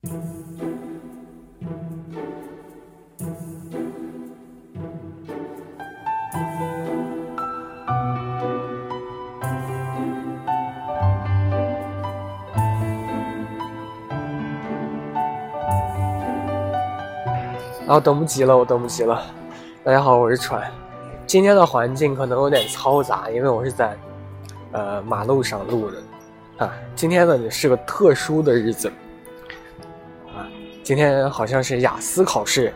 然后等不及了，我等不及了。大家好，我是川。今天的环境可能有点嘈杂，因为我是在呃马路上录的啊。今天呢是个特殊的日子，今天好像是雅思考试，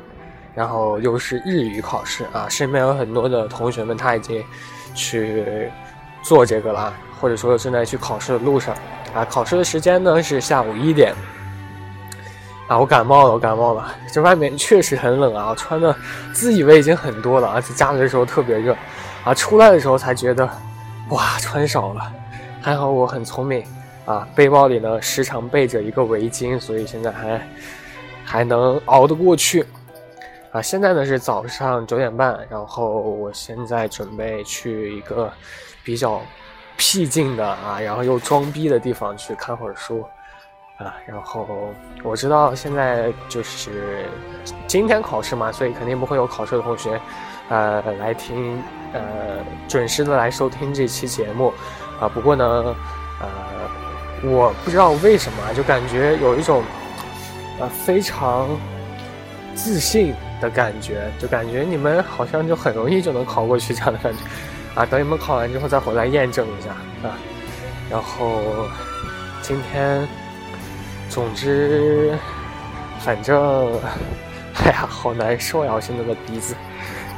然后又是日语考试啊。身边有很多的同学们他已经去做这个了，或者说正在去考试的路上啊。考试的时间呢是下午一点。啊，我感冒了，我感冒了。这外面确实很冷啊，穿的自以为已经很多了，而且家里的时候特别热，啊，出来的时候才觉得，哇，穿少了。还好我很聪明啊，背包里呢时常备着一个围巾，所以现在还还能熬得过去。啊，现在呢是早上九点半，然后我现在准备去一个比较僻静的啊，然后又装逼的地方去看会儿书。啊，然后我知道现在就是今天考试嘛，所以肯定不会有考试的同学，呃，来听，呃，准时的来收听这期节目，啊，不过呢，呃，我不知道为什么，就感觉有一种，呃，非常自信的感觉，就感觉你们好像就很容易就能考过去这样的感觉，啊，等你们考完之后再回来验证一下啊，然后今天。总之，反正，哎呀，好难受呀！我现在的鼻子，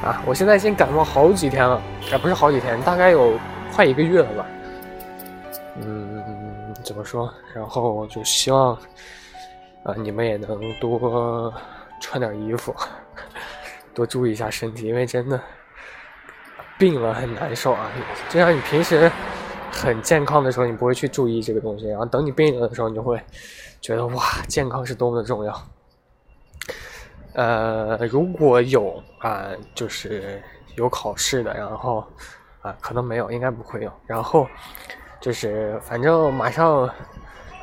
啊，我现在已经感冒好几天了，啊，不是好几天，大概有快一个月了吧。嗯，怎么说？然后就希望，啊，你们也能多穿点衣服，多注意一下身体，因为真的病了很难受啊。就像你平时很健康的时候，你不会去注意这个东西，然后等你病了的时候，你就会。觉得哇，健康是多么的重要。呃，如果有啊，就是有考试的，然后啊，可能没有，应该不会有。然后就是反正马上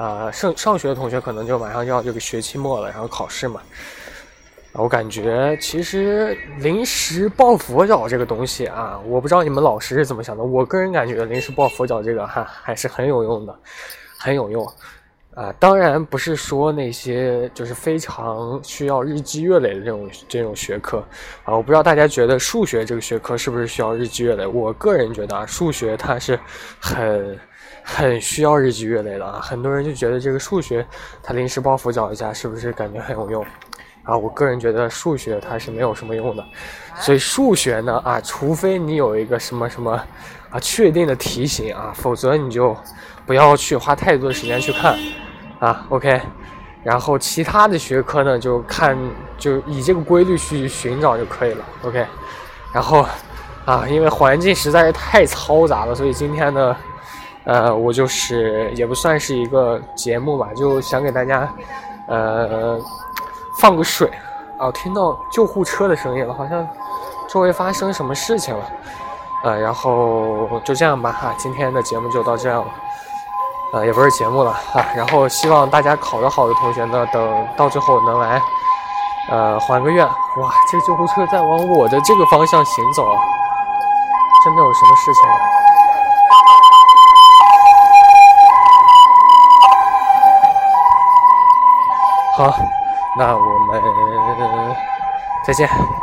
啊，上上学的同学可能就马上就要这个学期末了，然后考试嘛。我感觉其实临时抱佛脚这个东西啊，我不知道你们老师是怎么想的。我个人感觉临时抱佛脚这个哈还是很有用的，很有用。啊，当然不是说那些就是非常需要日积月累的这种这种学科啊，我不知道大家觉得数学这个学科是不是需要日积月累？我个人觉得啊，数学它是很很需要日积月累的啊。很多人就觉得这个数学它临时抱佛脚一下，是不是感觉很有用？啊，我个人觉得数学它是没有什么用的。所以数学呢啊，除非你有一个什么什么啊确定的题型啊，否则你就不要去花太多的时间去看。啊，OK，然后其他的学科呢，就看就以这个规律去寻找就可以了，OK。然后啊，因为环境实在是太嘈杂了，所以今天呢，呃，我就是也不算是一个节目吧，就想给大家呃放个水。哦，听到救护车的声音了，好像周围发生什么事情了。呃，然后就这样吧，哈，今天的节目就到这样了。呃，也不是节目了啊，然后希望大家考得好的同学呢，等到最后能来，呃，还个愿。哇，这救护车在往我的这个方向行走，真的有什么事情好，那我们再见。